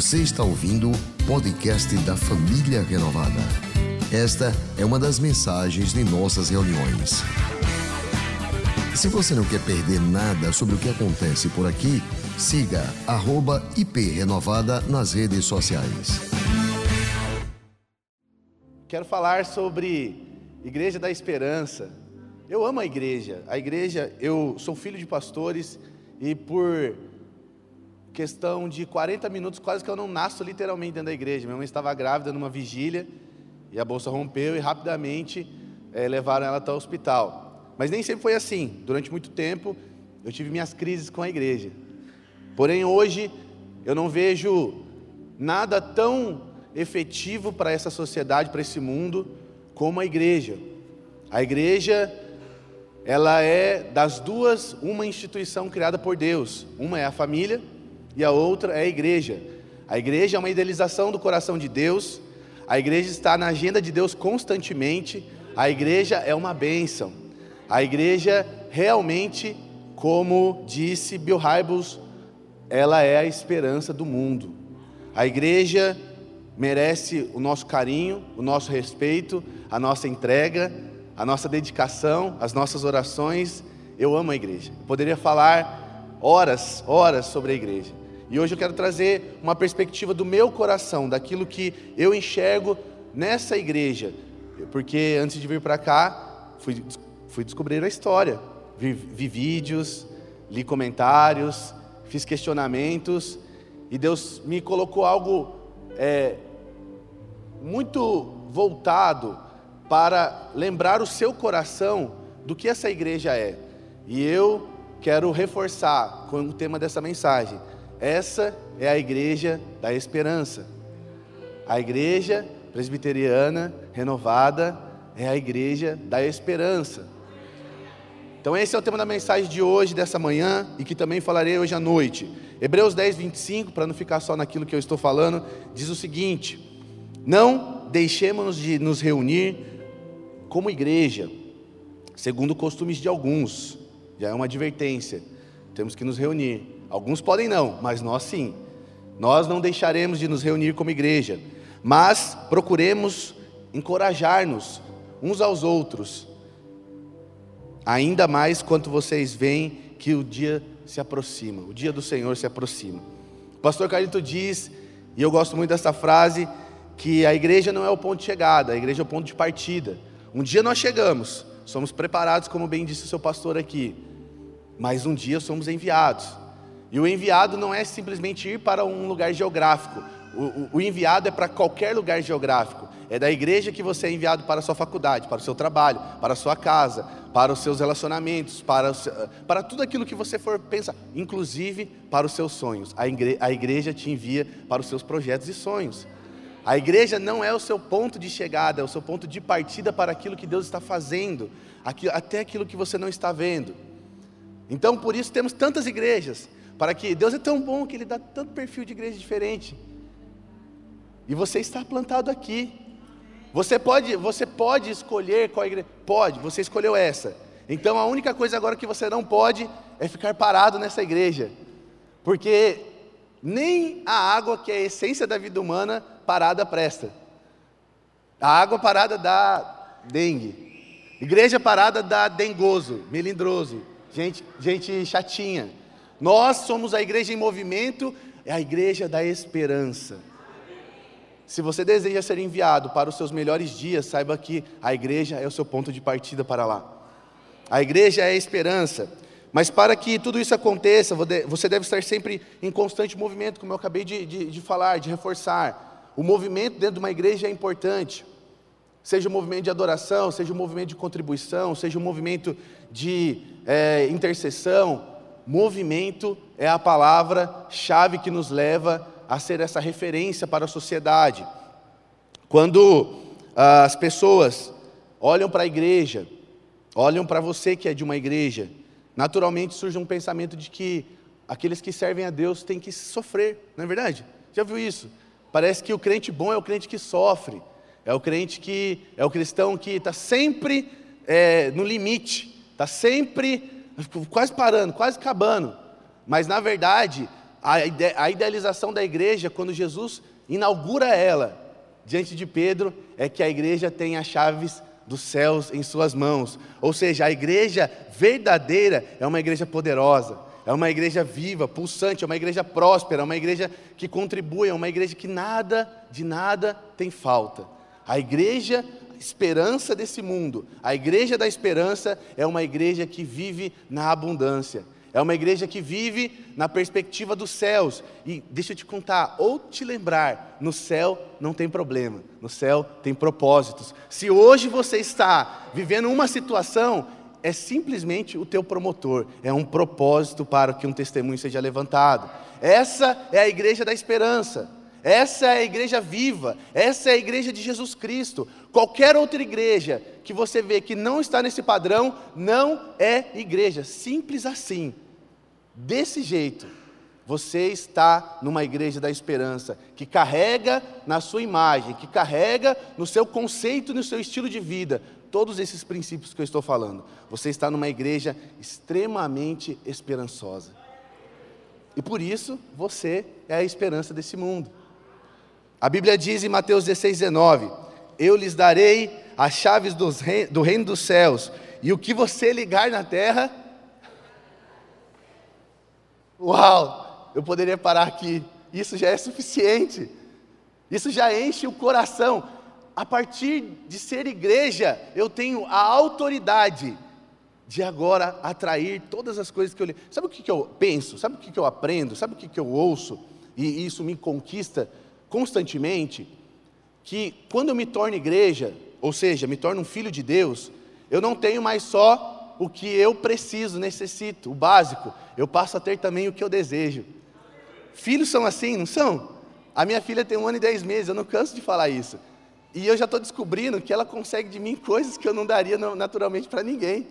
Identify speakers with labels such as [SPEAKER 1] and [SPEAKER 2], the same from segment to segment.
[SPEAKER 1] Você está ouvindo o podcast da Família Renovada. Esta é uma das mensagens de nossas reuniões. Se você não quer perder nada sobre o que acontece por aqui, siga @iprenovada nas redes sociais.
[SPEAKER 2] Quero falar sobre Igreja da Esperança. Eu amo a igreja. A igreja, eu sou filho de pastores e por questão de 40 minutos, quase que eu não nasço literalmente dentro da igreja. Minha mãe estava grávida numa vigília e a bolsa rompeu e rapidamente é, levaram ela até o hospital. Mas nem sempre foi assim. Durante muito tempo eu tive minhas crises com a igreja. Porém, hoje eu não vejo nada tão efetivo para essa sociedade, para esse mundo, como a igreja. A igreja, ela é das duas, uma instituição criada por Deus. Uma é a família e a outra é a igreja. A igreja é uma idealização do coração de Deus. A igreja está na agenda de Deus constantemente. A igreja é uma bênção. A igreja realmente, como disse Bill Hybels, ela é a esperança do mundo. A igreja merece o nosso carinho, o nosso respeito, a nossa entrega, a nossa dedicação, as nossas orações. Eu amo a igreja. Eu poderia falar horas, horas sobre a igreja. E hoje eu quero trazer uma perspectiva do meu coração, daquilo que eu enxergo nessa igreja. Porque antes de vir para cá, fui, fui descobrir a história. Vi, vi vídeos, li comentários, fiz questionamentos, e Deus me colocou algo é, muito voltado para lembrar o seu coração do que essa igreja é. E eu quero reforçar com o tema dessa mensagem. Essa é a igreja da esperança. A igreja presbiteriana renovada é a igreja da esperança. Então, esse é o tema da mensagem de hoje, dessa manhã, e que também falarei hoje à noite. Hebreus 10, 25, para não ficar só naquilo que eu estou falando, diz o seguinte: Não deixemos de nos reunir como igreja, segundo costumes de alguns, já é uma advertência, temos que nos reunir. Alguns podem não, mas nós sim. Nós não deixaremos de nos reunir como igreja, mas procuremos encorajar-nos uns aos outros ainda mais quanto vocês veem que o dia se aproxima, o dia do Senhor se aproxima. O pastor Carlito diz, e eu gosto muito dessa frase, que a igreja não é o ponto de chegada, a igreja é o ponto de partida. Um dia nós chegamos, somos preparados, como bem disse o seu pastor aqui, mas um dia somos enviados. E o enviado não é simplesmente ir para um lugar geográfico, o, o, o enviado é para qualquer lugar geográfico. É da igreja que você é enviado para a sua faculdade, para o seu trabalho, para a sua casa, para os seus relacionamentos, para, seu, para tudo aquilo que você for pensar, inclusive para os seus sonhos. A igreja, a igreja te envia para os seus projetos e sonhos. A igreja não é o seu ponto de chegada, é o seu ponto de partida para aquilo que Deus está fazendo, até aquilo que você não está vendo. Então, por isso temos tantas igrejas, para que Deus é tão bom que Ele dá tanto perfil de igreja diferente. E você está plantado aqui. Você pode, você pode escolher qual igreja? Pode, você escolheu essa. Então a única coisa agora que você não pode é ficar parado nessa igreja. Porque nem a água, que é a essência da vida humana, parada presta. A água parada dá dengue. Igreja parada dá dengoso, melindroso, gente, gente chatinha. Nós somos a igreja em movimento, é a igreja da esperança. Se você deseja ser enviado para os seus melhores dias, saiba que a igreja é o seu ponto de partida para lá. A igreja é a esperança. Mas para que tudo isso aconteça, você deve estar sempre em constante movimento, como eu acabei de, de, de falar, de reforçar. O movimento dentro de uma igreja é importante. Seja um movimento de adoração, seja um movimento de contribuição, seja um movimento de é, intercessão. Movimento é a palavra-chave que nos leva a ser essa referência para a sociedade. Quando ah, as pessoas olham para a igreja, olham para você que é de uma igreja, naturalmente surge um pensamento de que aqueles que servem a Deus têm que sofrer, não é verdade? Já viu isso? Parece que o crente bom é o crente que sofre, é o crente que é o cristão que está sempre é, no limite, está sempre quase parando, quase acabando. Mas na verdade, a, ide a idealização da igreja, quando Jesus inaugura ela diante de Pedro, é que a igreja tem as chaves dos céus em suas mãos. Ou seja, a igreja verdadeira é uma igreja poderosa, é uma igreja viva, pulsante, é uma igreja próspera, é uma igreja que contribui, é uma igreja que nada, de nada tem falta. A igreja esperança desse mundo, a igreja da esperança é uma igreja que vive na abundância. É uma igreja que vive na perspectiva dos céus. E deixa eu te contar, ou te lembrar: no céu não tem problema, no céu tem propósitos. Se hoje você está vivendo uma situação, é simplesmente o teu promotor, é um propósito para que um testemunho seja levantado. Essa é a igreja da esperança. Essa é a igreja viva, essa é a igreja de Jesus Cristo. Qualquer outra igreja que você vê que não está nesse padrão, não é igreja. Simples assim. Desse jeito, você está numa igreja da esperança, que carrega na sua imagem, que carrega no seu conceito, no seu estilo de vida, todos esses princípios que eu estou falando. Você está numa igreja extremamente esperançosa. E por isso, você é a esperança desse mundo. A Bíblia diz em Mateus 16, 19: Eu lhes darei as chaves do reino dos céus, e o que você ligar na terra. Uau! Eu poderia parar aqui. Isso já é suficiente. Isso já enche o coração. A partir de ser igreja, eu tenho a autoridade de agora atrair todas as coisas que eu li. Sabe o que, que eu penso? Sabe o que, que eu aprendo? Sabe o que, que eu ouço? E isso me conquista constantemente que quando eu me torno igreja, ou seja, me torno um filho de Deus, eu não tenho mais só o que eu preciso, necessito, o básico, eu passo a ter também o que eu desejo. Filhos são assim, não são? A minha filha tem um ano e dez meses, eu não canso de falar isso. E eu já estou descobrindo que ela consegue de mim coisas que eu não daria naturalmente para ninguém.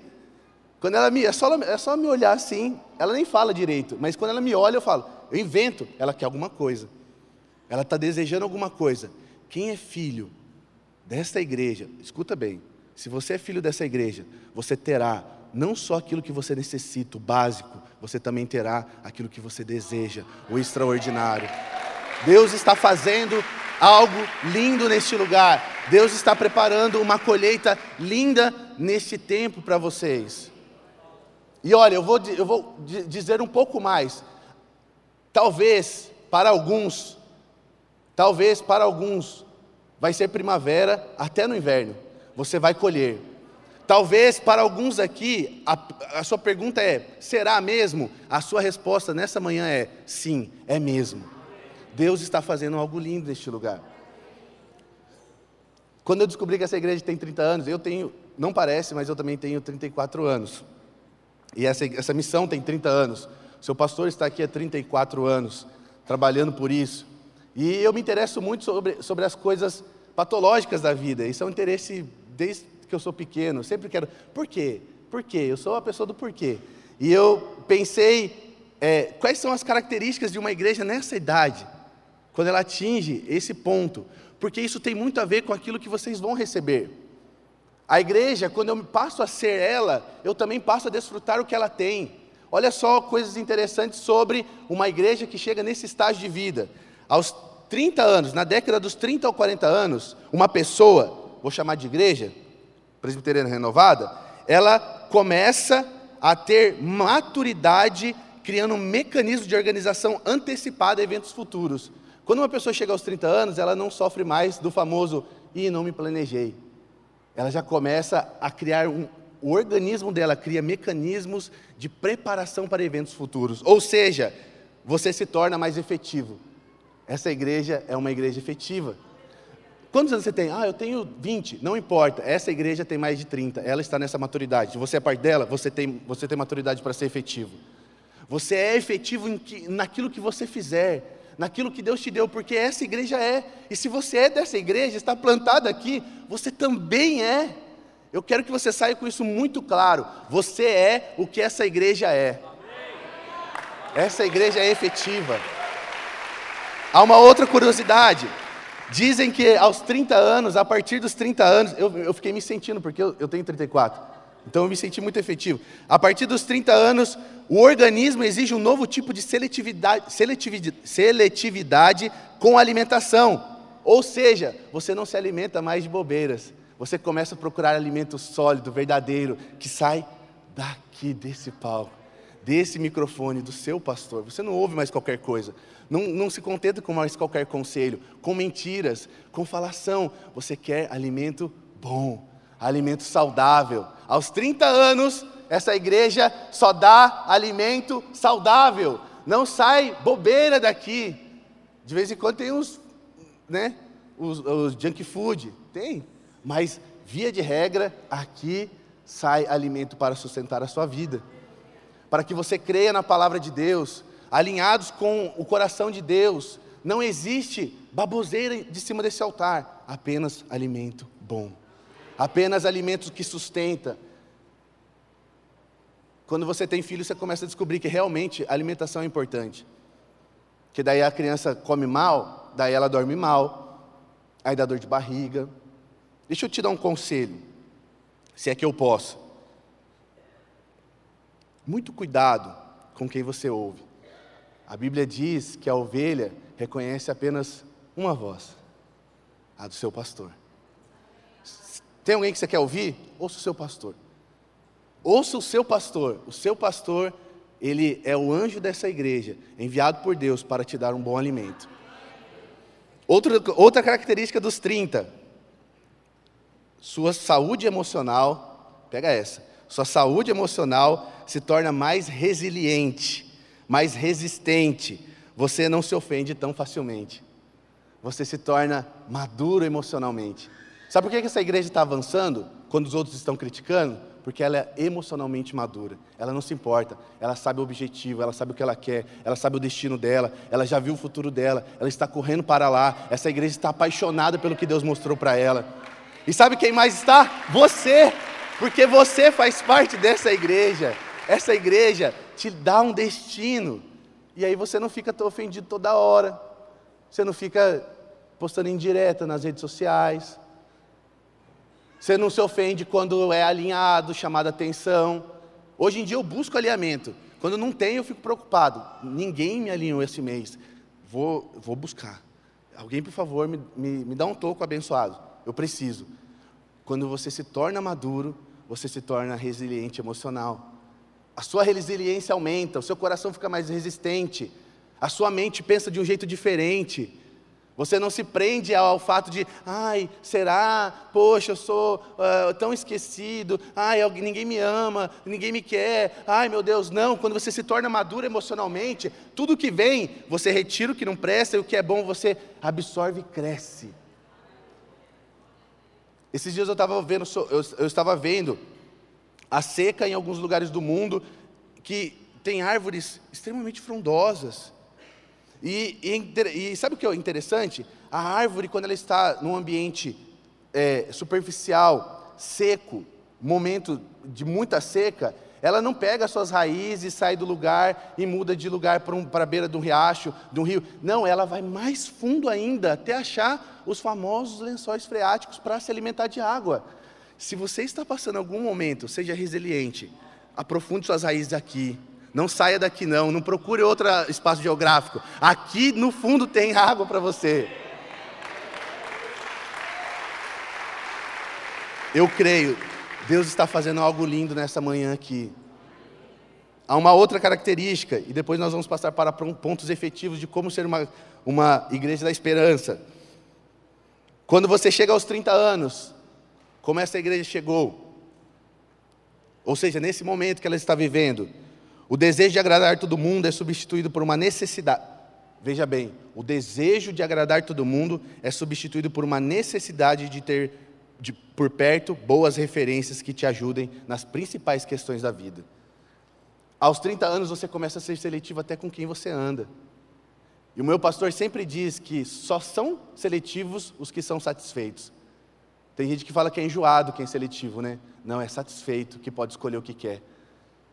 [SPEAKER 2] Quando ela me, é só, é só me olhar assim, ela nem fala direito, mas quando ela me olha, eu falo, eu invento, ela quer alguma coisa. Ela está desejando alguma coisa. Quem é filho desta igreja, escuta bem, se você é filho dessa igreja, você terá não só aquilo que você necessita, o básico, você também terá aquilo que você deseja, o extraordinário. Deus está fazendo algo lindo neste lugar. Deus está preparando uma colheita linda neste tempo para vocês. E olha, eu vou, eu vou dizer um pouco mais. Talvez para alguns Talvez para alguns vai ser primavera até no inverno. Você vai colher. Talvez para alguns aqui a, a, sua pergunta é: será mesmo? A sua resposta nessa manhã é: sim, é mesmo. Deus está fazendo algo lindo neste lugar. Quando eu descobri que essa igreja tem 30 anos, eu tenho, não parece, mas eu também tenho 34 anos. E essa, essa missão tem 30 anos. Seu pastor está aqui há 34 anos, trabalhando por isso. E eu me interesso muito sobre, sobre as coisas patológicas da vida. Isso é um interesse desde que eu sou pequeno. Sempre quero. Por quê? Por quê? Eu sou a pessoa do porquê. E eu pensei é, quais são as características de uma igreja nessa idade, quando ela atinge esse ponto, porque isso tem muito a ver com aquilo que vocês vão receber. A igreja, quando eu passo a ser ela, eu também passo a desfrutar o que ela tem. Olha só coisas interessantes sobre uma igreja que chega nesse estágio de vida. Aos 30 anos, na década dos 30 ou 40 anos, uma pessoa, vou chamar de igreja, presbiteriana renovada, ela começa a ter maturidade, criando um mecanismo de organização antecipada a eventos futuros. Quando uma pessoa chega aos 30 anos, ela não sofre mais do famoso, e não me planejei. Ela já começa a criar um, o organismo dela cria mecanismos de preparação para eventos futuros. Ou seja, você se torna mais efetivo. Essa igreja é uma igreja efetiva. Quantos anos você tem? Ah, eu tenho 20. Não importa. Essa igreja tem mais de 30. Ela está nessa maturidade. Você é parte dela, você tem, você tem maturidade para ser efetivo. Você é efetivo que, naquilo que você fizer, naquilo que Deus te deu, porque essa igreja é. E se você é dessa igreja, está plantado aqui, você também é. Eu quero que você saia com isso muito claro. Você é o que essa igreja é. Essa igreja é efetiva. Há uma outra curiosidade. Dizem que aos 30 anos, a partir dos 30 anos, eu, eu fiquei me sentindo, porque eu, eu tenho 34. Então eu me senti muito efetivo. A partir dos 30 anos, o organismo exige um novo tipo de seletividade, seletividade, seletividade com a alimentação. Ou seja, você não se alimenta mais de bobeiras. Você começa a procurar alimento sólido, verdadeiro, que sai daqui desse palco, desse microfone, do seu pastor. Você não ouve mais qualquer coisa. Não, não se contenta com mais qualquer conselho, com mentiras, com falação. Você quer alimento bom, alimento saudável. Aos 30 anos, essa igreja só dá alimento saudável. Não sai bobeira daqui. De vez em quando tem uns, né, os, os junk food, tem. Mas, via de regra, aqui sai alimento para sustentar a sua vida. Para que você creia na palavra de Deus, alinhados com o coração de Deus. Não existe baboseira de cima desse altar, apenas alimento bom apenas alimentos que sustenta. Quando você tem filho, você começa a descobrir que realmente a alimentação é importante. Que daí a criança come mal, daí ela dorme mal, aí dá dor de barriga. Deixa eu te dar um conselho, se é que eu posso. Muito cuidado com quem você ouve. A Bíblia diz que a ovelha reconhece apenas uma voz, a do seu pastor. Tem alguém que você quer ouvir? Ouça o seu pastor. Ouça o seu pastor. O seu pastor, ele é o anjo dessa igreja, enviado por Deus para te dar um bom alimento. Outra, outra característica dos 30, sua saúde emocional, pega essa, sua saúde emocional se torna mais resiliente, mais resistente. Você não se ofende tão facilmente. Você se torna maduro emocionalmente. Sabe por que essa igreja está avançando quando os outros estão criticando? Porque ela é emocionalmente madura, ela não se importa, ela sabe o objetivo, ela sabe o que ela quer, ela sabe o destino dela, ela já viu o futuro dela, ela está correndo para lá. Essa igreja está apaixonada pelo que Deus mostrou para ela. E sabe quem mais está? Você, porque você faz parte dessa igreja. Essa igreja te dá um destino, e aí você não fica ofendido toda hora, você não fica postando indireta nas redes sociais, você não se ofende quando é alinhado, chamada atenção. Hoje em dia eu busco alinhamento. Quando não tem, eu fico preocupado. Ninguém me alinhou esse mês. Vou, vou buscar. Alguém, por favor, me, me, me dá um toco abençoado. Eu preciso. Quando você se torna maduro, você se torna resiliente emocional. A sua resiliência aumenta, o seu coração fica mais resistente, a sua mente pensa de um jeito diferente. Você não se prende ao fato de, ai, será? Poxa, eu sou uh, tão esquecido. Ai, ninguém me ama, ninguém me quer. Ai, meu Deus, não. Quando você se torna maduro emocionalmente, tudo que vem, você retira o que não presta e o que é bom você absorve e cresce. Esses dias eu estava vendo, eu, eu estava vendo a seca em alguns lugares do mundo que tem árvores extremamente frondosas e, e, e, sabe o que é interessante? A árvore, quando ela está num ambiente é, superficial, seco, momento de muita seca, ela não pega as suas raízes, sai do lugar e muda de lugar para, um, para a beira de um riacho, de um rio. Não, ela vai mais fundo ainda, até achar os famosos lençóis freáticos para se alimentar de água. Se você está passando algum momento, seja resiliente, aprofunde suas raízes aqui, não saia daqui não, não procure outro espaço geográfico. Aqui no fundo tem água para você. Eu creio, Deus está fazendo algo lindo nessa manhã aqui. Há uma outra característica, e depois nós vamos passar para pontos efetivos de como ser uma, uma igreja da esperança. Quando você chega aos 30 anos, como essa igreja chegou, ou seja, nesse momento que ela está vivendo, o desejo de agradar todo mundo é substituído por uma necessidade. Veja bem, o desejo de agradar todo mundo é substituído por uma necessidade de ter de, por perto boas referências que te ajudem nas principais questões da vida. Aos 30 anos você começa a ser seletivo até com quem você anda. E o meu pastor sempre diz que só são seletivos os que são satisfeitos. Tem gente que fala que é enjoado quem é seletivo, né? Não, é satisfeito, que pode escolher o que quer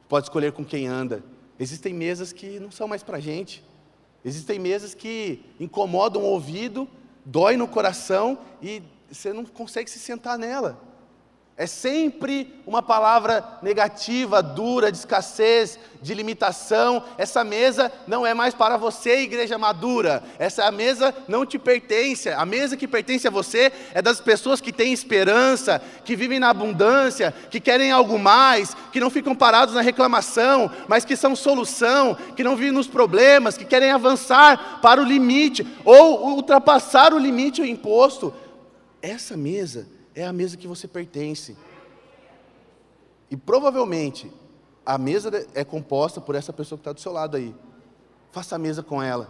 [SPEAKER 2] pode escolher com quem anda. Existem mesas que não são mais para gente. Existem mesas que incomodam o ouvido, dói no coração e você não consegue se sentar nela. É sempre uma palavra negativa, dura, de escassez, de limitação. Essa mesa não é mais para você, igreja madura. Essa mesa não te pertence. A mesa que pertence a você é das pessoas que têm esperança, que vivem na abundância, que querem algo mais, que não ficam parados na reclamação, mas que são solução, que não vivem nos problemas, que querem avançar para o limite ou ultrapassar o limite imposto. Essa mesa é a mesa que você pertence. E provavelmente a mesa é composta por essa pessoa que está do seu lado aí. Faça a mesa com ela.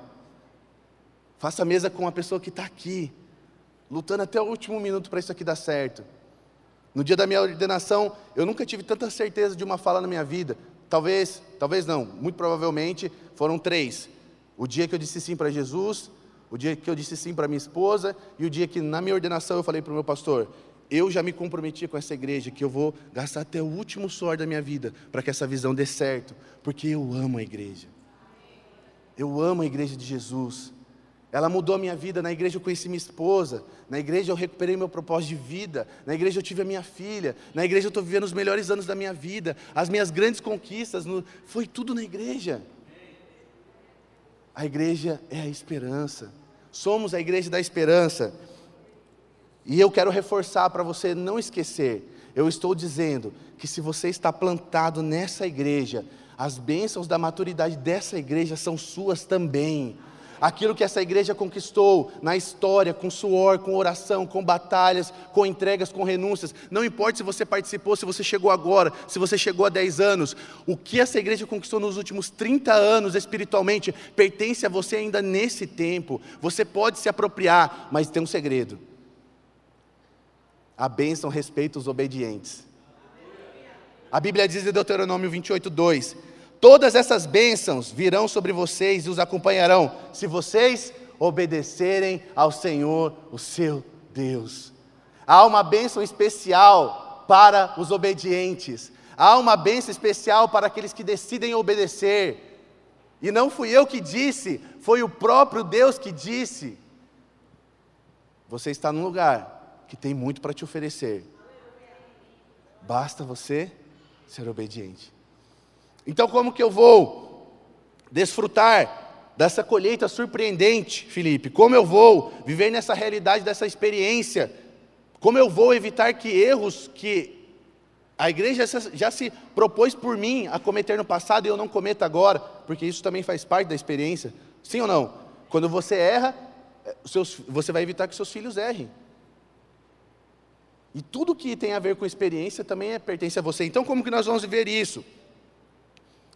[SPEAKER 2] Faça a mesa com a pessoa que está aqui, lutando até o último minuto para isso aqui dar certo. No dia da minha ordenação, eu nunca tive tanta certeza de uma fala na minha vida. Talvez, talvez não, muito provavelmente foram três. O dia que eu disse sim para Jesus, o dia que eu disse sim para minha esposa e o dia que na minha ordenação eu falei para o meu pastor: eu já me comprometi com essa igreja que eu vou gastar até o último suor da minha vida para que essa visão dê certo, porque eu amo a igreja. Eu amo a igreja de Jesus. Ela mudou a minha vida. Na igreja eu conheci minha esposa. Na igreja eu recuperei meu propósito de vida. Na igreja eu tive a minha filha. Na igreja eu estou vivendo os melhores anos da minha vida. As minhas grandes conquistas. No... Foi tudo na igreja. A igreja é a esperança. Somos a igreja da esperança. E eu quero reforçar para você não esquecer. Eu estou dizendo que se você está plantado nessa igreja, as bênçãos da maturidade dessa igreja são suas também. Aquilo que essa igreja conquistou na história, com suor, com oração, com batalhas, com entregas, com renúncias, não importa se você participou, se você chegou agora, se você chegou há 10 anos, o que essa igreja conquistou nos últimos 30 anos espiritualmente pertence a você ainda nesse tempo. Você pode se apropriar, mas tem um segredo a bênção respeita os obedientes. A Bíblia diz em Deuteronômio 28, 2: Todas essas bênçãos virão sobre vocês e os acompanharão, se vocês obedecerem ao Senhor, o seu Deus. Há uma bênção especial para os obedientes, há uma bênção especial para aqueles que decidem obedecer. E não fui eu que disse, foi o próprio Deus que disse. Você está num lugar que tem muito para te oferecer. Basta você ser obediente. Então, como que eu vou desfrutar dessa colheita surpreendente, Felipe? Como eu vou viver nessa realidade, dessa experiência? Como eu vou evitar que erros que a igreja já se propôs por mim a cometer no passado e eu não cometa agora? Porque isso também faz parte da experiência. Sim ou não? Quando você erra, eh, você vai evitar que seus filhos errem. E tudo que tem a ver com experiência também é, pertence a você. Então, como que nós vamos ver isso?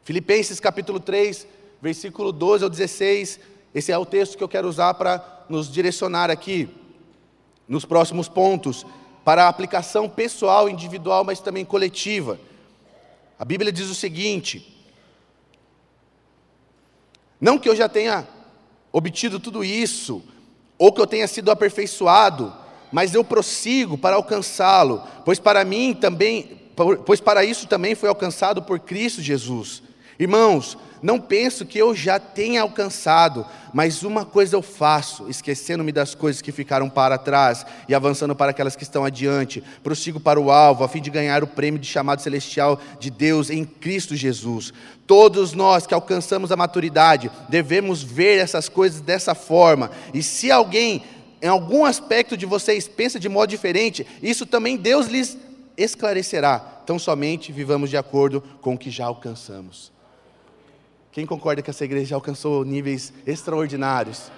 [SPEAKER 2] Filipenses capítulo 3, versículo 12 ao 16. Esse é o texto que eu quero usar para nos direcionar aqui, nos próximos pontos, para a aplicação pessoal, individual, mas também coletiva. A Bíblia diz o seguinte: Não que eu já tenha obtido tudo isso, ou que eu tenha sido aperfeiçoado, mas eu prossigo para alcançá-lo, pois para mim também, pois para isso também foi alcançado por Cristo Jesus. Irmãos, não penso que eu já tenha alcançado, mas uma coisa eu faço, esquecendo-me das coisas que ficaram para trás e avançando para aquelas que estão adiante, prossigo para o alvo, a fim de ganhar o prêmio de chamado celestial de Deus em Cristo Jesus. Todos nós que alcançamos a maturidade devemos ver essas coisas dessa forma, e se alguém em algum aspecto de vocês pensa de modo diferente, isso também Deus lhes esclarecerá. Então somente vivamos de acordo com o que já alcançamos. Quem concorda que essa igreja já alcançou níveis extraordinários?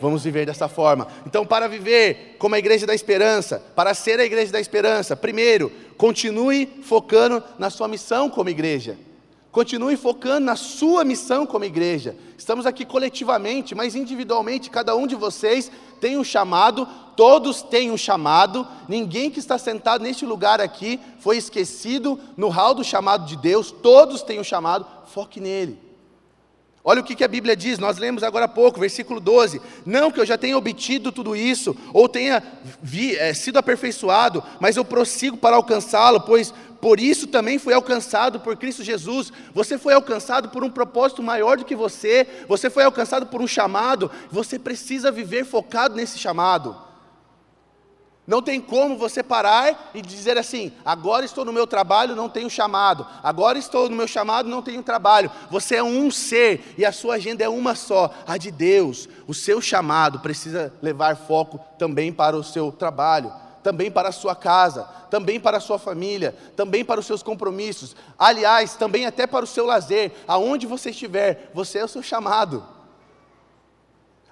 [SPEAKER 2] Vamos viver dessa forma. Então, para viver como a igreja da esperança, para ser a igreja da esperança, primeiro, continue focando na sua missão como igreja. Continue focando na sua missão como igreja. Estamos aqui coletivamente, mas individualmente, cada um de vocês tem um chamado, todos têm um chamado. Ninguém que está sentado neste lugar aqui foi esquecido no hall do chamado de Deus. Todos têm um chamado, foque nele. Olha o que, a Bíblia diz, nós lemos agora há pouco, versículo 12: Não que eu já tenha obtido tudo isso, ou tenha vi, é, sido aperfeiçoado, mas eu prossigo para alcançá-lo, pois por isso também foi alcançado por Cristo Jesus. Você foi alcançado por um propósito maior do que você, você foi alcançado por um chamado, você precisa viver focado nesse chamado. Não tem como você parar e dizer assim: agora estou no meu trabalho, não tenho chamado. Agora estou no meu chamado, não tenho trabalho. Você é um ser e a sua agenda é uma só, a de Deus. O seu chamado precisa levar foco também para o seu trabalho, também para a sua casa, também para a sua família, também para os seus compromissos. Aliás, também até para o seu lazer. Aonde você estiver, você é o seu chamado.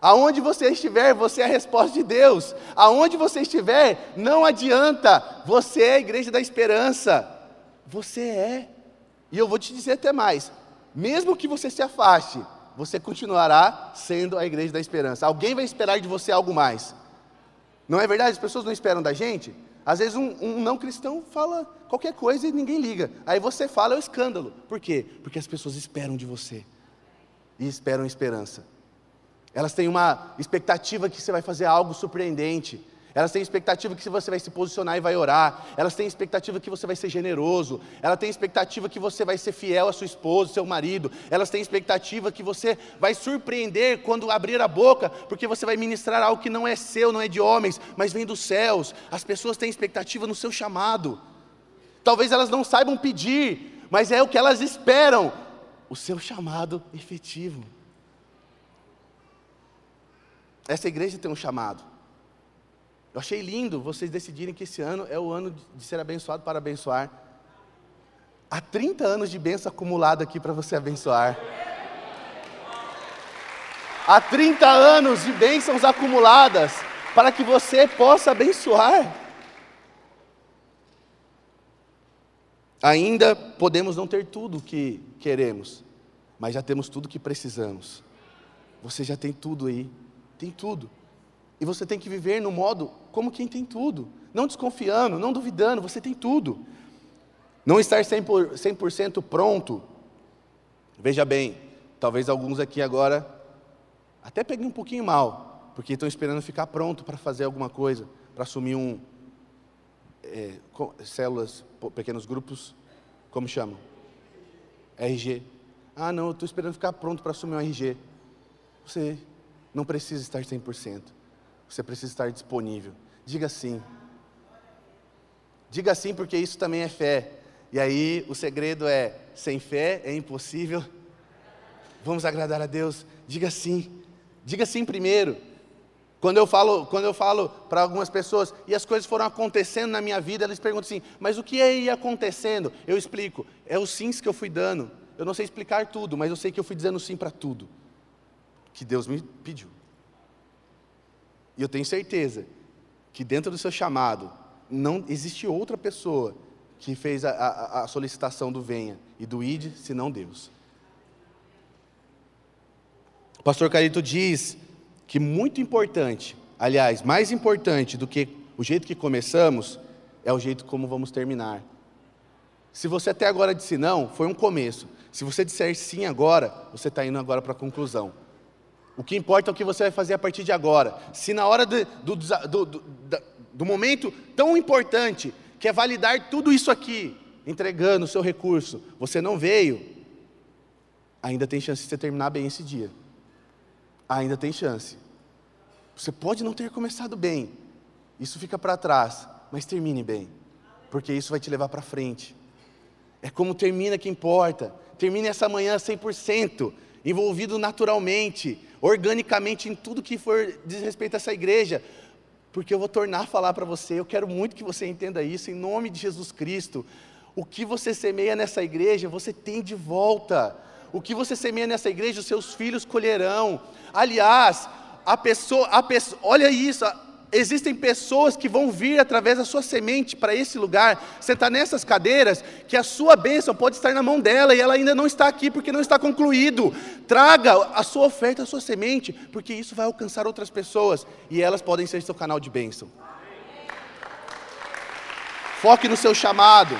[SPEAKER 2] Aonde você estiver, você é a resposta de Deus. Aonde você estiver, não adianta. Você é a igreja da esperança. Você é. E eu vou te dizer até mais: mesmo que você se afaste, você continuará sendo a igreja da esperança. Alguém vai esperar de você algo mais. Não é verdade? As pessoas não esperam da gente? Às vezes um, um, não cristão fala qualquer coisa e ninguém liga. Aí você fala é o escândalo. Por quê? Porque as pessoas esperam de você. E esperam esperança. Elas têm uma expectativa que você vai fazer algo surpreendente. Elas têm expectativa que você vai se posicionar e vai orar. Elas têm expectativa que você vai ser generoso. Elas têm expectativa que você vai ser fiel à sua esposa, seu marido. Elas têm expectativa que você vai surpreender quando abrir a boca, porque você vai ministrar algo que não é seu, não é de homens, mas vem dos céus. As pessoas têm expectativa no seu chamado. Talvez elas não saibam pedir, mas é o que elas esperam: o seu chamado efetivo. Essa igreja tem um chamado. Eu achei lindo vocês decidirem que esse ano é o ano de ser abençoado para abençoar. Há 30 anos de bênção acumulado aqui para você abençoar. Há 30 anos de bênçãos acumuladas para que você possa abençoar. Ainda podemos não ter tudo o que queremos, mas já temos tudo o que precisamos. Você já tem tudo aí tem tudo. E você tem que viver no modo como quem tem tudo, não desconfiando, não duvidando, você tem tudo. Não estar 100%, 100 pronto. Veja bem, talvez alguns aqui agora até peguem um pouquinho mal, porque estão esperando ficar pronto para fazer alguma coisa, para assumir um é, células, pequenos grupos, como chamam? RG. Ah, não, eu estou esperando ficar pronto para assumir um RG. Você não precisa estar 100%. Você precisa estar disponível. Diga sim. Diga sim, porque isso também é fé. E aí o segredo é: sem fé é impossível. Vamos agradar a Deus. Diga sim. Diga sim primeiro. Quando eu falo, quando eu falo para algumas pessoas e as coisas foram acontecendo na minha vida, eles perguntam assim: "Mas o que ia acontecendo?" Eu explico: "É os sims que eu fui dando. Eu não sei explicar tudo, mas eu sei que eu fui dizendo sim para tudo." que Deus me pediu. E eu tenho certeza que dentro do seu chamado não existe outra pessoa que fez a, a, a solicitação do venha e do ide, senão Deus. O pastor Carito diz que muito importante, aliás, mais importante do que o jeito que começamos, é o jeito como vamos terminar. Se você até agora disse não, foi um começo. Se você disser sim agora, você está indo agora para a conclusão. O que importa é o que você vai fazer a partir de agora. Se na hora do, do, do, do momento tão importante, que é validar tudo isso aqui, entregando o seu recurso, você não veio, ainda tem chance de você terminar bem esse dia. Ainda tem chance. Você pode não ter começado bem, isso fica para trás, mas termine bem, porque isso vai te levar para frente. É como termina que importa. Termine essa manhã 100%, envolvido naturalmente, organicamente em tudo que for diz respeito a essa igreja, porque eu vou tornar a falar para você, eu quero muito que você entenda isso, em nome de Jesus Cristo. O que você semeia nessa igreja, você tem de volta. O que você semeia nessa igreja, os seus filhos colherão. Aliás, a pessoa, a pessoa olha isso, existem pessoas que vão vir através da sua semente para esse lugar, sentar nessas cadeiras, que a sua bênção pode estar na mão dela e ela ainda não está aqui porque não está concluído. Traga a sua oferta, a sua semente, porque isso vai alcançar outras pessoas e elas podem ser seu canal de bênção. Foque no seu chamado.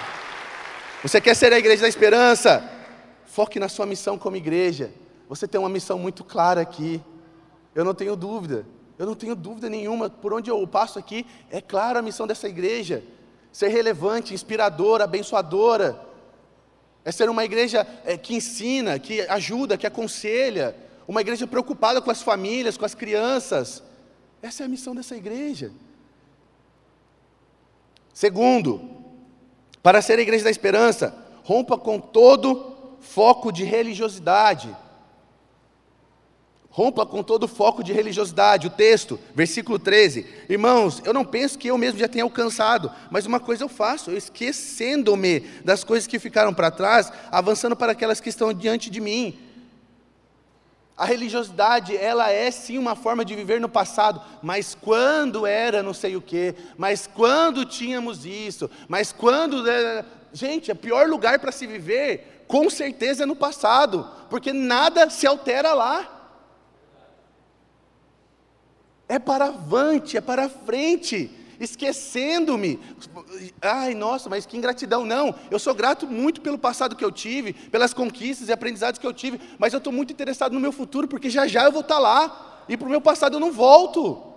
[SPEAKER 2] Você quer ser a igreja da esperança? Foque na sua missão como igreja. Você tem uma missão muito clara aqui. Eu não tenho dúvida. Eu não tenho dúvida nenhuma, por onde eu passo aqui, é clara a missão dessa igreja: ser relevante, inspiradora, abençoadora. É ser uma igreja é, que ensina, que ajuda, que aconselha. Uma igreja preocupada com as famílias, com as crianças. Essa é a missão dessa igreja. Segundo, para ser a igreja da esperança, rompa com todo foco de religiosidade. Rompa com todo foco de religiosidade. O texto, versículo 13. Irmãos, eu não penso que eu mesmo já tenha alcançado, mas uma coisa eu faço, eu esquecendo-me das coisas que ficaram para trás, avançando para aquelas que estão diante de mim. A religiosidade, ela é sim uma forma de viver no passado, mas quando era não sei o quê, mas quando tínhamos isso, mas quando. Gente, o pior lugar para se viver, com certeza, é no passado, porque nada se altera lá é para avante, é para frente, esquecendo-me. Ai, nossa, mas que ingratidão. Não, eu sou grato muito pelo passado que eu tive, pelas conquistas e aprendizados que eu tive, mas eu estou muito interessado no meu futuro, porque já já eu vou estar lá, e para o meu passado eu não volto.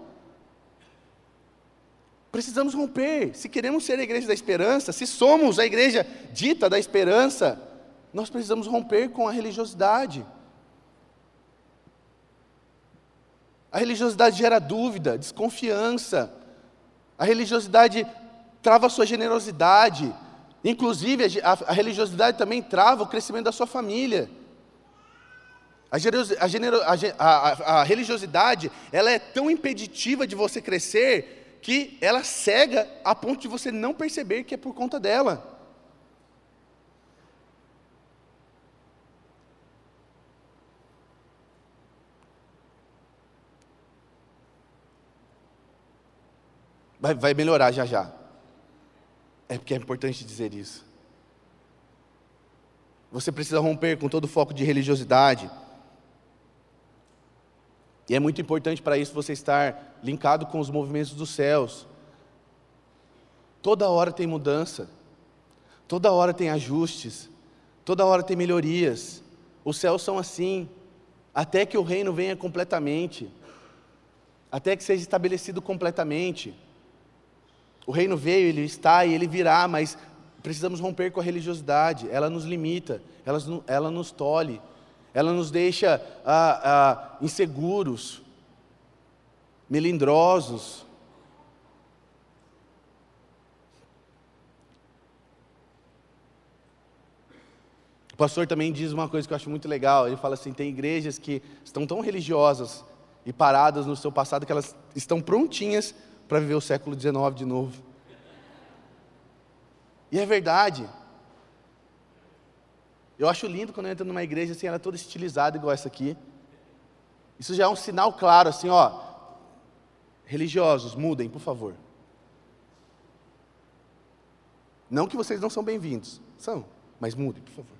[SPEAKER 2] Precisamos romper. Se queremos ser a igreja da esperança, se somos a igreja dita da esperança, nós precisamos romper com a religiosidade. A religiosidade gera dúvida, desconfiança. A religiosidade trava a sua generosidade. Inclusive, a, a religiosidade também trava o crescimento da sua família. A, a, a, religiosidade, ela é tão impeditiva de você crescer, que ela cega a ponto de você não perceber que é por conta dela. Vai, vai melhorar já já. É porque é importante dizer isso. Você precisa romper com todo o foco de religiosidade. E é muito importante para isso você estar linkado com os movimentos dos céus. Toda hora tem mudança, toda hora tem ajustes, toda hora tem melhorias. Os céus são assim, até que o reino venha completamente, até que seja estabelecido completamente. O reino veio, ele está e ele virá, mas precisamos romper com a religiosidade. Ela nos limita, ela, ela nos tolhe, ela nos deixa ah, ah, inseguros, melindrosos. O pastor também diz uma coisa que eu acho muito legal. Ele fala assim: tem igrejas que estão tão religiosas e paradas no seu passado que elas estão prontinhas para viver o século XIX de novo. E é verdade. Eu acho lindo quando eu entro numa igreja assim, ela é toda estilizada igual essa aqui. Isso já é um sinal claro, assim, ó. Religiosos, mudem, por favor. Não que vocês não são bem-vindos, são, mas mudem, por favor.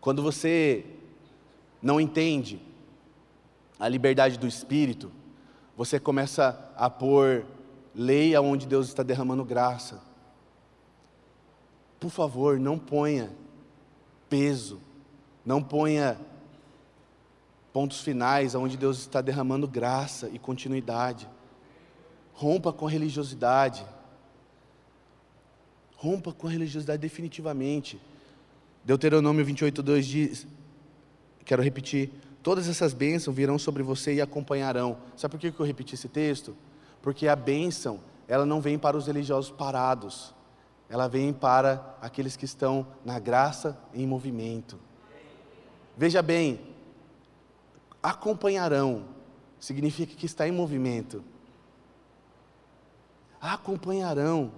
[SPEAKER 2] Quando você não entende a liberdade do espírito, você começa a pôr lei aonde Deus está derramando graça. Por favor, não ponha peso, não ponha pontos finais aonde Deus está derramando graça e continuidade. Rompa com a religiosidade. Rompa com a religiosidade definitivamente. Deuteronômio 28, 2 diz, quero repetir, todas essas bênçãos virão sobre você e acompanharão. Sabe por que eu repeti esse texto? Porque a bênção, ela não vem para os religiosos parados, ela vem para aqueles que estão na graça em movimento. Veja bem, acompanharão significa que está em movimento. Acompanharão.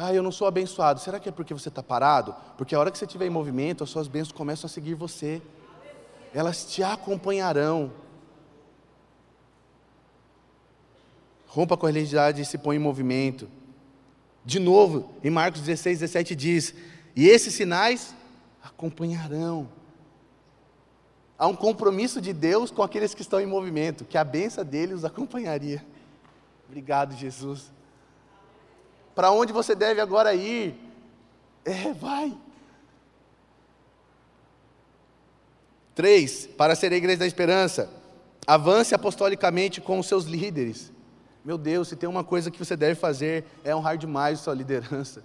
[SPEAKER 2] Ah, eu não sou abençoado. Será que é porque você está parado? Porque a hora que você estiver em movimento, as suas bênçãos começam a seguir você. Elas te acompanharão. Rompa com a religiosidade e se põe em movimento. De novo, em Marcos 16, 17 diz: E esses sinais acompanharão. Há um compromisso de Deus com aqueles que estão em movimento, que a benção dele os acompanharia. Obrigado, Jesus para onde você deve agora ir. É, vai. Três, para ser a igreja da esperança, avance apostolicamente com os seus líderes. Meu Deus, se tem uma coisa que você deve fazer, é honrar demais a sua liderança.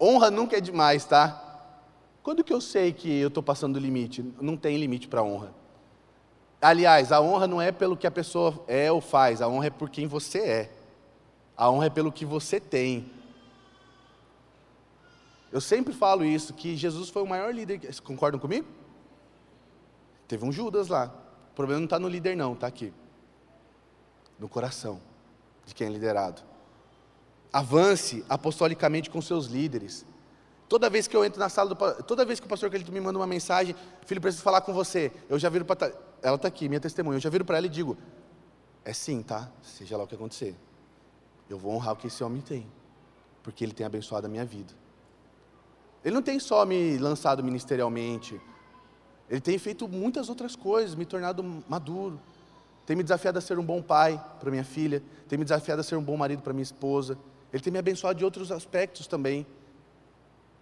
[SPEAKER 2] Honra nunca é demais, tá? Quando que eu sei que eu estou passando do limite? Não tem limite para honra. Aliás, a honra não é pelo que a pessoa é ou faz, a honra é por quem você é. A honra é pelo que você tem. Eu sempre falo isso, que Jesus foi o maior líder. Vocês concordam comigo? Teve um Judas lá. O problema não está no líder, não, está aqui. No coração de quem é liderado. Avance apostolicamente com seus líderes. Toda vez que eu entro na sala do toda vez que o pastor Calito me manda uma mensagem, filho, preciso falar com você. Eu já viro para ela está aqui, minha testemunha. Eu já viro para ela e digo: é sim, tá? Seja lá o que acontecer. Eu vou honrar o que esse homem tem, porque ele tem abençoado a minha vida. Ele não tem só me lançado ministerialmente, ele tem feito muitas outras coisas, me tornado maduro. Tem me desafiado a ser um bom pai para minha filha, tem me desafiado a ser um bom marido para minha esposa. Ele tem me abençoado de outros aspectos também.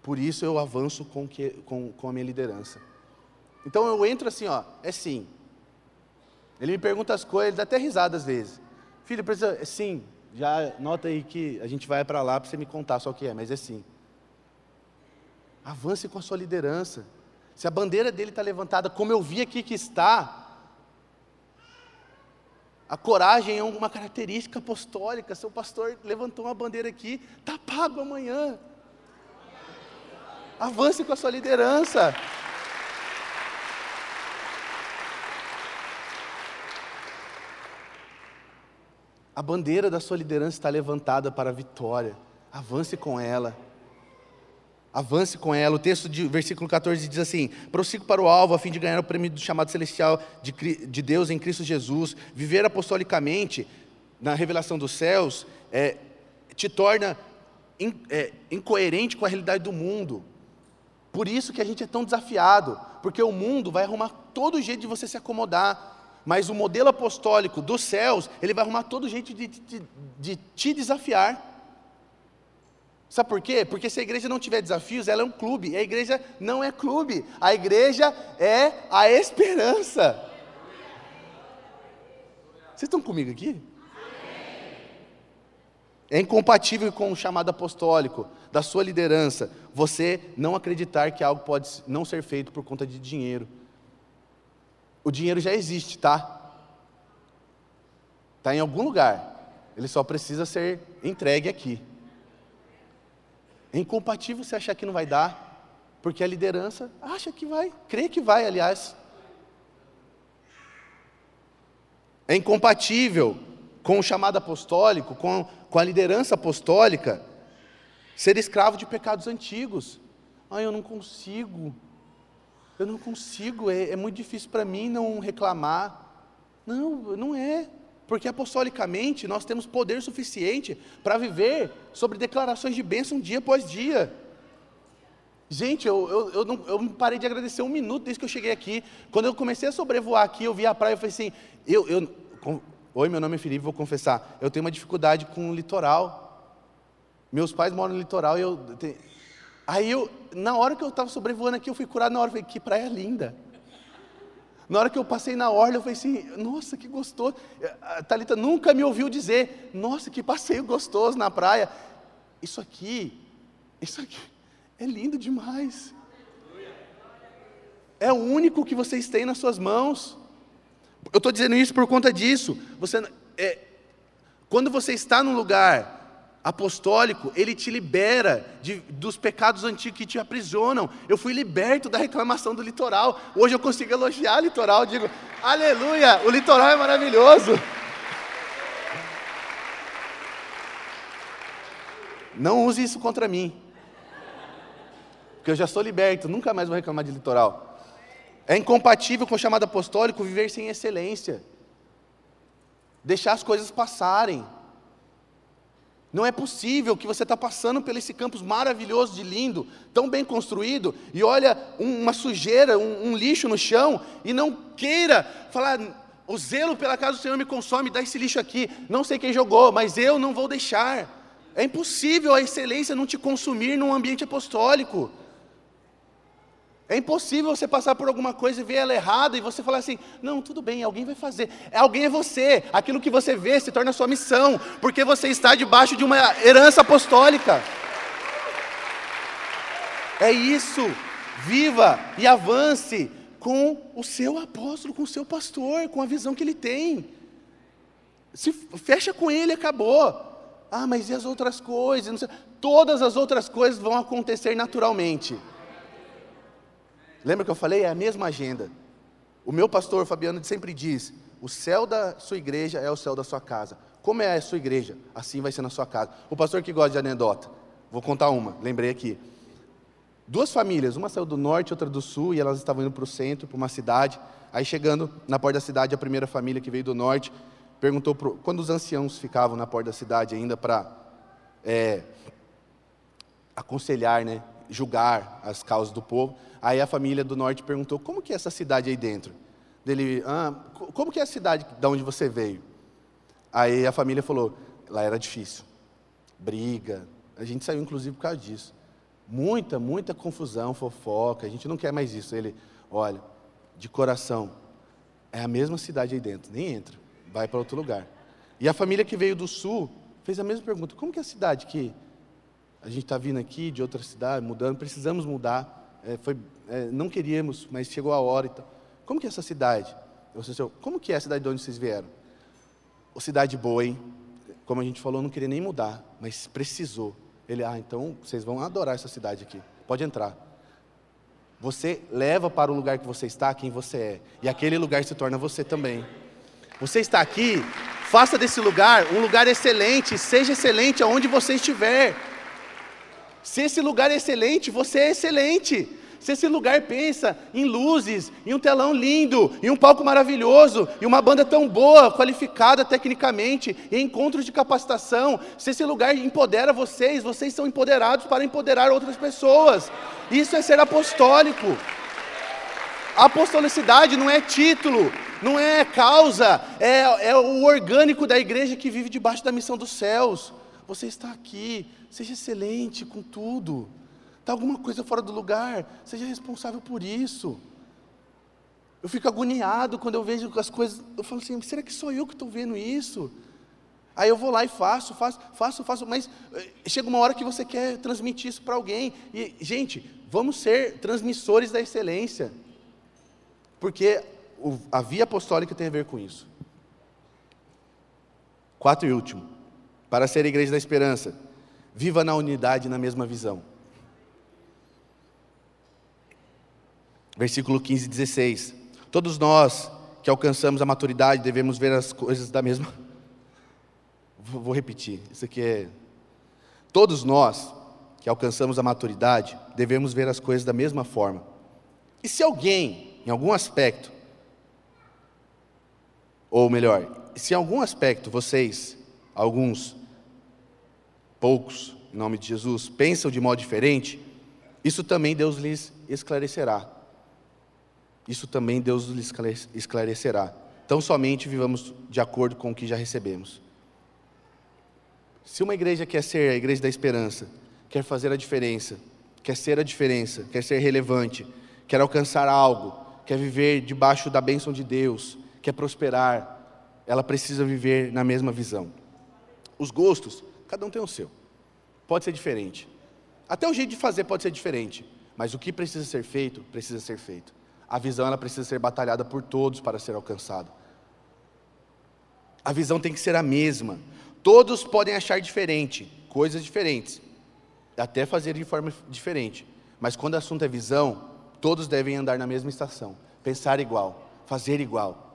[SPEAKER 2] Por isso eu avanço com, que, com, com a minha liderança. Então eu entro assim, ó, é sim. Ele me pergunta as coisas, dá até risada às vezes. Filho, precisa, é sim, já nota aí que a gente vai para lá para você me contar só o que é, mas é sim. Avance com a sua liderança. Se a bandeira dele está levantada, como eu vi aqui que está, a coragem é uma característica apostólica. Seu pastor levantou uma bandeira aqui, está pago amanhã. Avance com a sua liderança. A bandeira da sua liderança está levantada para a vitória. Avance com ela. Avance com ela. O texto de versículo 14 diz assim: prossigo para o alvo a fim de ganhar o prêmio do chamado celestial de, de Deus em Cristo Jesus. Viver apostolicamente na revelação dos céus é, te torna in, é, incoerente com a realidade do mundo. Por isso que a gente é tão desafiado, porque o mundo vai arrumar todo jeito de você se acomodar, mas o modelo apostólico dos céus, ele vai arrumar todo jeito de, de, de te desafiar. Sabe por quê? Porque se a igreja não tiver desafios, ela é um clube. A igreja não é clube. A igreja é a esperança. Vocês estão comigo aqui? É incompatível com o chamado apostólico da sua liderança você não acreditar que algo pode não ser feito por conta de dinheiro. O dinheiro já existe, tá? Está em algum lugar. Ele só precisa ser entregue aqui. É incompatível você achar que não vai dar, porque a liderança acha que vai, crê que vai, aliás. É incompatível com o chamado apostólico, com, com a liderança apostólica, Ser escravo de pecados antigos. Ah, eu não consigo. Eu não consigo, é, é muito difícil para mim não reclamar. Não, não é. Porque apostolicamente nós temos poder suficiente para viver sobre declarações de bênção dia após dia. Gente, eu, eu, eu, não, eu parei de agradecer um minuto desde que eu cheguei aqui. Quando eu comecei a sobrevoar aqui, eu vi a praia, eu falei assim, eu, eu, com, oi, meu nome é Felipe, vou confessar, eu tenho uma dificuldade com o litoral. Meus pais moram no litoral e eu. Aí eu, na hora que eu estava sobrevoando aqui, eu fui curado na hora, eu falei, que praia linda. Na hora que eu passei na orla, eu falei assim, nossa, que gostoso. A Thalita nunca me ouviu dizer, nossa, que passeio gostoso na praia. Isso aqui, isso aqui é lindo demais. É o único que vocês têm nas suas mãos. Eu estou dizendo isso por conta disso. Você, é, quando você está num lugar apostólico, ele te libera de, dos pecados antigos que te aprisionam. Eu fui liberto da reclamação do litoral. Hoje eu consigo elogiar o litoral. Digo, aleluia, o litoral é maravilhoso. Não use isso contra mim. Porque eu já sou liberto, nunca mais vou reclamar de litoral. É incompatível com o chamado apostólico viver sem excelência. Deixar as coisas passarem. Não é possível que você está passando por esse campus maravilhoso de lindo, tão bem construído, e olha uma sujeira, um, um, lixo no chão, e não queira falar, o zelo pela casa do Senhor me consome, dá esse lixo aqui. Não sei quem jogou, mas eu não vou deixar. É impossível a excelência não te consumir num ambiente apostólico. É impossível você passar por alguma coisa e ver ela errada e você falar assim: não, tudo bem, alguém vai fazer. É, alguém é você. Aquilo que você vê se torna sua missão, porque você está debaixo de uma herança apostólica. É isso. Viva e avance com o seu apóstolo, com o seu pastor, com a visão que ele tem. Se fecha com ele, acabou. Ah, mas e as outras coisas? Todas as outras coisas vão acontecer naturalmente. Lembra que eu falei? É a mesma agenda. O meu pastor Fabiano sempre diz: o céu da sua igreja é o céu da sua casa. Como é a sua igreja? Assim vai ser na sua casa. O pastor que gosta de anedota, vou contar uma, lembrei aqui. Duas famílias, uma saiu do norte, outra do sul, e elas estavam indo para o centro, para uma cidade. Aí chegando na porta da cidade, a primeira família que veio do norte perguntou pro, quando os anciãos ficavam na porta da cidade ainda para é, aconselhar, né, julgar as causas do povo. Aí a família do norte perguntou: como que é essa cidade aí dentro? Dele, ah, como que é a cidade de onde você veio? Aí a família falou: lá era difícil, briga. A gente saiu inclusive por causa disso. Muita, muita confusão, fofoca. A gente não quer mais isso. Ele, olha, de coração, é a mesma cidade aí dentro, nem entra, vai para outro lugar. E a família que veio do sul fez a mesma pergunta: como que é a cidade que a gente está vindo aqui de outra cidade, mudando, precisamos mudar? é, foi, é, não queríamos, mas chegou a hora e tal. Como que é essa cidade? Eu disse, como que é a cidade de onde vocês vieram? O cidade boa, hein? Como a gente falou, não queria nem mudar, mas precisou. Ele, ah, então vocês vão adorar essa cidade aqui. Pode entrar. Você leva para o lugar que você está quem você é. E aquele lugar se torna você também. Você está aqui, faça desse lugar um lugar excelente, seja excelente aonde você estiver. Se esse lugar é excelente, você é excelente. Se esse lugar pensa em luzes, em um telão lindo, em um palco maravilhoso, em uma banda tão boa, qualificada tecnicamente, em encontros de capacitação, se esse lugar empodera vocês, vocês são empoderados para empoderar outras pessoas. Isso é ser apostólico. Apostolicidade não é título, não é causa, é, é o orgânico da igreja que vive debaixo da missão dos céus. Você está aqui, seja excelente com tudo. Está alguma coisa fora do lugar, seja responsável por isso. Eu fico agoniado quando eu vejo as coisas, eu falo assim, será que sou eu que estou vendo isso? Aí eu vou lá e faço, faço, faço, faço, mas eh, chega uma hora que você quer transmitir isso para alguém. E, gente, vamos ser transmissores da excelência. Porque a via apostólica tem a ver com isso. Quatro e último para ser a igreja da esperança. Viva na unidade, na mesma visão. Versículo 15 e 16. Todos nós que alcançamos a maturidade devemos ver as coisas da mesma. Vou repetir, isso aqui é. Todos nós que alcançamos a maturidade devemos ver as coisas da mesma forma. E se alguém, em algum aspecto, ou melhor, se em algum aspecto vocês, alguns, poucos, em nome de Jesus, pensam de modo diferente, isso também Deus lhes esclarecerá. Isso também Deus lhes esclarecerá. Então somente vivamos de acordo com o que já recebemos. Se uma igreja quer ser a igreja da esperança, quer fazer a diferença, quer ser a diferença, quer ser relevante, quer alcançar algo, quer viver debaixo da bênção de Deus, quer prosperar, ela precisa viver na mesma visão. Os gostos Cada um tem o seu. Pode ser diferente. Até o jeito de fazer pode ser diferente. Mas o que precisa ser feito, precisa ser feito. A visão ela precisa ser batalhada por todos para ser alcançada. A visão tem que ser a mesma. Todos podem achar diferente, coisas diferentes, até fazer de forma diferente. Mas quando o assunto é visão, todos devem andar na mesma estação, pensar igual, fazer igual.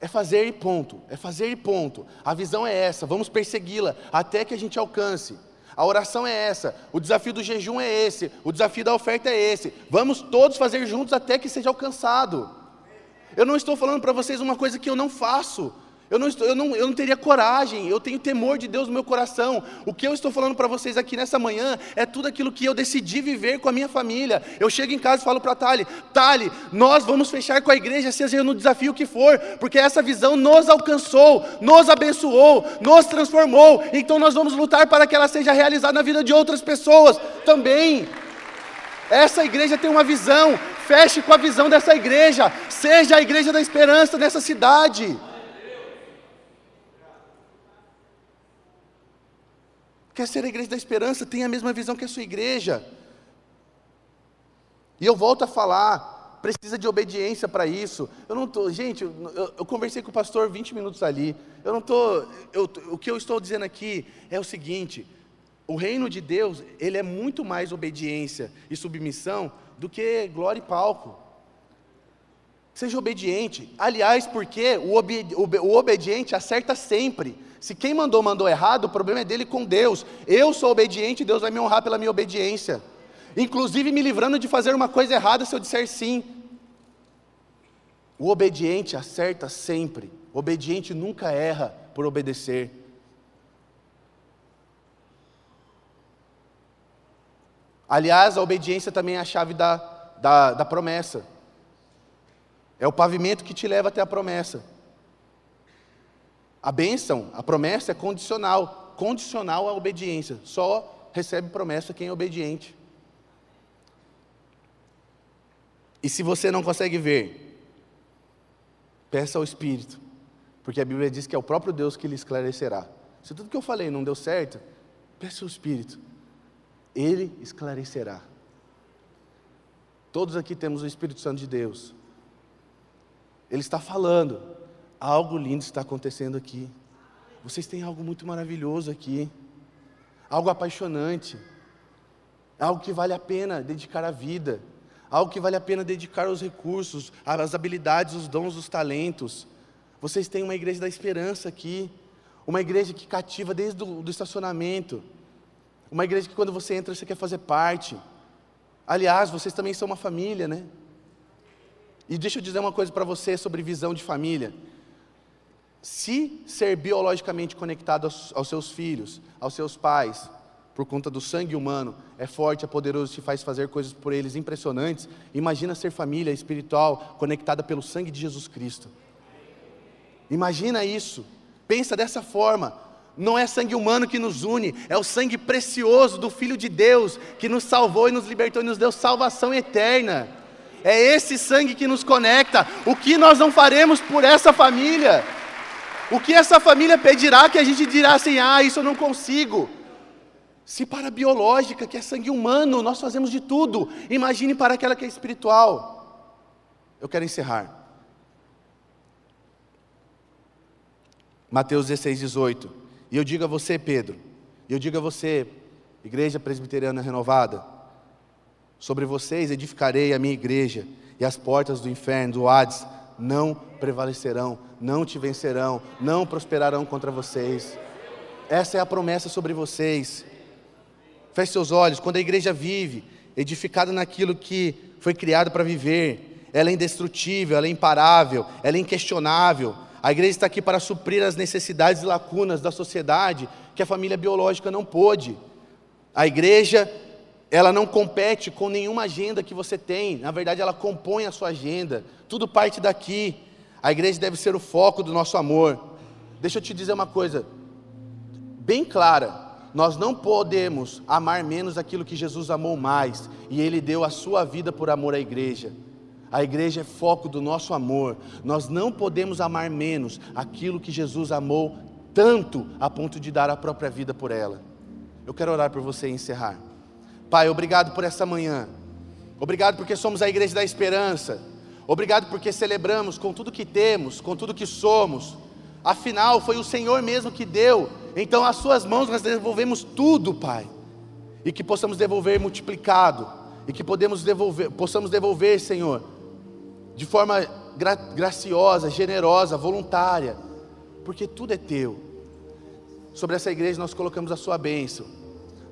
[SPEAKER 2] É fazer e ponto, é fazer e ponto. A visão é essa, vamos persegui-la até que a gente alcance. A oração é essa, o desafio do jejum é esse, o desafio da oferta é esse. Vamos todos fazer juntos até que seja alcançado. Eu não estou falando para vocês uma coisa que eu não faço. Eu não, estou, eu, não, eu não teria coragem, eu tenho temor de Deus no meu coração. O que eu estou falando para vocês aqui nessa manhã é tudo aquilo que eu decidi viver com a minha família. Eu chego em casa e falo para a Tali: Tali, nós vamos fechar com a igreja, seja no desafio que for, porque essa visão nos alcançou, nos abençoou, nos transformou. Então nós vamos lutar para que ela seja realizada na vida de outras pessoas também. Essa igreja tem uma visão, feche com a visão dessa igreja, seja a igreja da esperança nessa cidade. Quer ser a igreja da esperança? Tem a mesma visão que a sua igreja. E eu volto a falar, precisa de obediência para isso. Eu não tô, gente, eu, eu, conversei com o pastor 20 minutos ali. Eu não tô, eu, o que eu estou dizendo aqui é o seguinte: o reino de Deus, ele é muito mais obediência e submissão do que glória e palco. Seja obediente. Aliás, porque o, obedi o obediente acerta sempre. Se quem mandou mandou errado, o problema é dele com Deus. Eu sou obediente, Deus vai me honrar pela minha obediência inclusive me livrando de fazer uma coisa errada se eu disser sim. O obediente acerta sempre, o obediente nunca erra por obedecer. Aliás, a obediência também é a chave da, da, da promessa. É o pavimento que te leva até a promessa. A bênção, a promessa é condicional. Condicional à obediência. Só recebe promessa quem é obediente. E se você não consegue ver, peça ao Espírito, porque a Bíblia diz que é o próprio Deus que lhe esclarecerá. Se tudo que eu falei não deu certo, peça ao Espírito, ele esclarecerá. Todos aqui temos o Espírito Santo de Deus. Ele está falando, algo lindo está acontecendo aqui. Vocês têm algo muito maravilhoso aqui, algo apaixonante, algo que vale a pena dedicar a vida algo que vale a pena dedicar os recursos, as habilidades, os dons, os talentos. Vocês têm uma igreja da esperança aqui, uma igreja que cativa desde o do estacionamento, uma igreja que quando você entra você quer fazer parte. Aliás, vocês também são uma família, né? E deixa eu dizer uma coisa para você sobre visão de família. Se ser biologicamente conectado aos, aos seus filhos, aos seus pais, por conta do sangue humano, é forte, é poderoso, te faz fazer coisas por eles impressionantes. Imagina ser família espiritual conectada pelo sangue de Jesus Cristo. Imagina isso. Pensa dessa forma. Não é sangue humano que nos une, é o sangue precioso do Filho de Deus que nos salvou e nos libertou e nos deu salvação eterna. É esse sangue que nos conecta. O que nós não faremos por essa família? O que essa família pedirá que a gente dirá assim: ah, isso eu não consigo. Se para a biológica, que é sangue humano, nós fazemos de tudo, imagine para aquela que é espiritual. Eu quero encerrar. Mateus 16, 18. E eu digo a você, Pedro, e eu digo a você, Igreja Presbiteriana Renovada, sobre vocês edificarei a minha igreja, e as portas do inferno, do Hades, não prevalecerão, não te vencerão, não prosperarão contra vocês. Essa é a promessa sobre vocês. Feche seus olhos. Quando a igreja vive, edificada naquilo que foi criado para viver, ela é indestrutível, ela é imparável, ela é inquestionável. A igreja está aqui para suprir as necessidades e lacunas da sociedade que a família biológica não pôde. A igreja, ela não compete com nenhuma agenda que você tem, na verdade, ela compõe a sua agenda, tudo parte daqui. A igreja deve ser o foco do nosso amor. Deixa eu te dizer uma coisa, bem clara: nós não podemos amar menos aquilo que Jesus amou mais, e Ele deu a sua vida por amor à igreja. A igreja é foco do nosso amor. Nós não podemos amar menos aquilo que Jesus amou tanto a ponto de dar a própria vida por ela. Eu quero orar por você e encerrar. Pai, obrigado por essa manhã. Obrigado porque somos a igreja da esperança. Obrigado porque celebramos com tudo que temos, com tudo que somos. Afinal, foi o Senhor mesmo que deu então, às Suas mãos nós devolvemos tudo, Pai. E que possamos devolver multiplicado. E que podemos devolver, possamos devolver, Senhor, de forma gra graciosa, generosa, voluntária. Porque tudo é Teu. Sobre essa igreja nós colocamos a Sua bênção.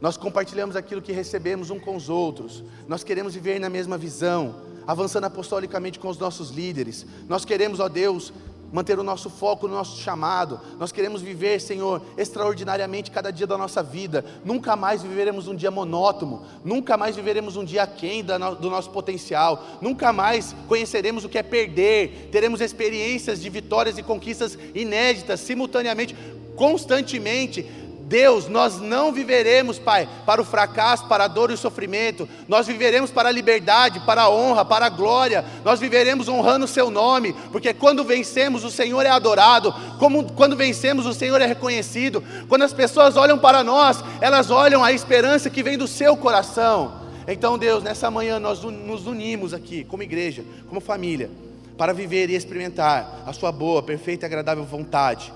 [SPEAKER 2] Nós compartilhamos aquilo que recebemos um com os outros. Nós queremos viver na mesma visão, avançando apostolicamente com os nossos líderes. Nós queremos, ó Deus, manter o nosso foco no nosso chamado. Nós queremos viver, Senhor, extraordinariamente cada dia da nossa vida. Nunca mais viveremos um dia monótono, nunca mais viveremos um dia aquém do nosso potencial, nunca mais conheceremos o que é perder. Teremos experiências de vitórias e conquistas inéditas simultaneamente, constantemente Deus, nós não viveremos, Pai, para o fracasso, para a dor e o sofrimento, nós viveremos para a liberdade, para a honra, para a glória, nós viveremos honrando o Seu nome, porque quando vencemos, o Senhor é adorado, como quando vencemos, o Senhor é reconhecido, quando as pessoas olham para nós, elas olham a esperança que vem do seu coração, Então, Deus, nessa manhã nós nos unimos aqui, como igreja, como família, para viver e experimentar a Sua boa, perfeita e agradável vontade.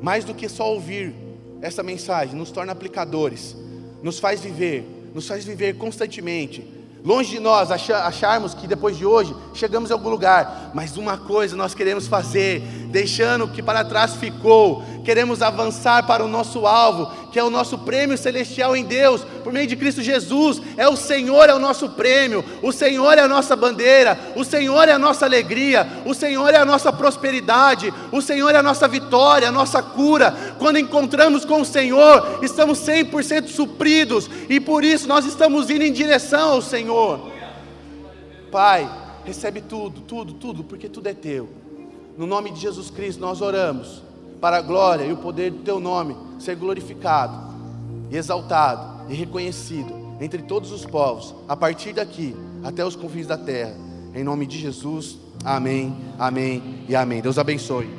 [SPEAKER 2] Mais do que só ouvir essa mensagem, nos torna aplicadores, nos faz viver, nos faz viver constantemente. Longe de nós acharmos que depois de hoje chegamos a algum lugar, mas uma coisa nós queremos fazer, deixando o que para trás ficou, queremos avançar para o nosso alvo, que é o nosso prêmio celestial em Deus, por meio de Cristo Jesus. É o Senhor é o nosso prêmio, o Senhor é a nossa bandeira, o Senhor é a nossa alegria, o Senhor é a nossa prosperidade, o Senhor é a nossa vitória, a nossa cura. Quando encontramos com o Senhor, estamos 100% supridos e por isso nós estamos indo em direção ao Senhor. Pai, recebe tudo, tudo, tudo, porque tudo é teu. No nome de Jesus Cristo nós oramos para a glória e o poder do teu nome ser glorificado, e exaltado e reconhecido entre todos os povos, a partir daqui até os confins da terra. Em nome de Jesus, amém, amém e amém. Deus abençoe.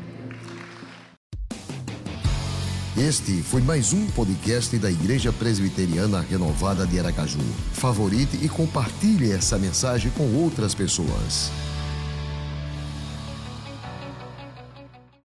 [SPEAKER 1] Este foi mais um podcast da Igreja Presbiteriana Renovada de Aracaju. Favorite e compartilhe essa mensagem com outras pessoas.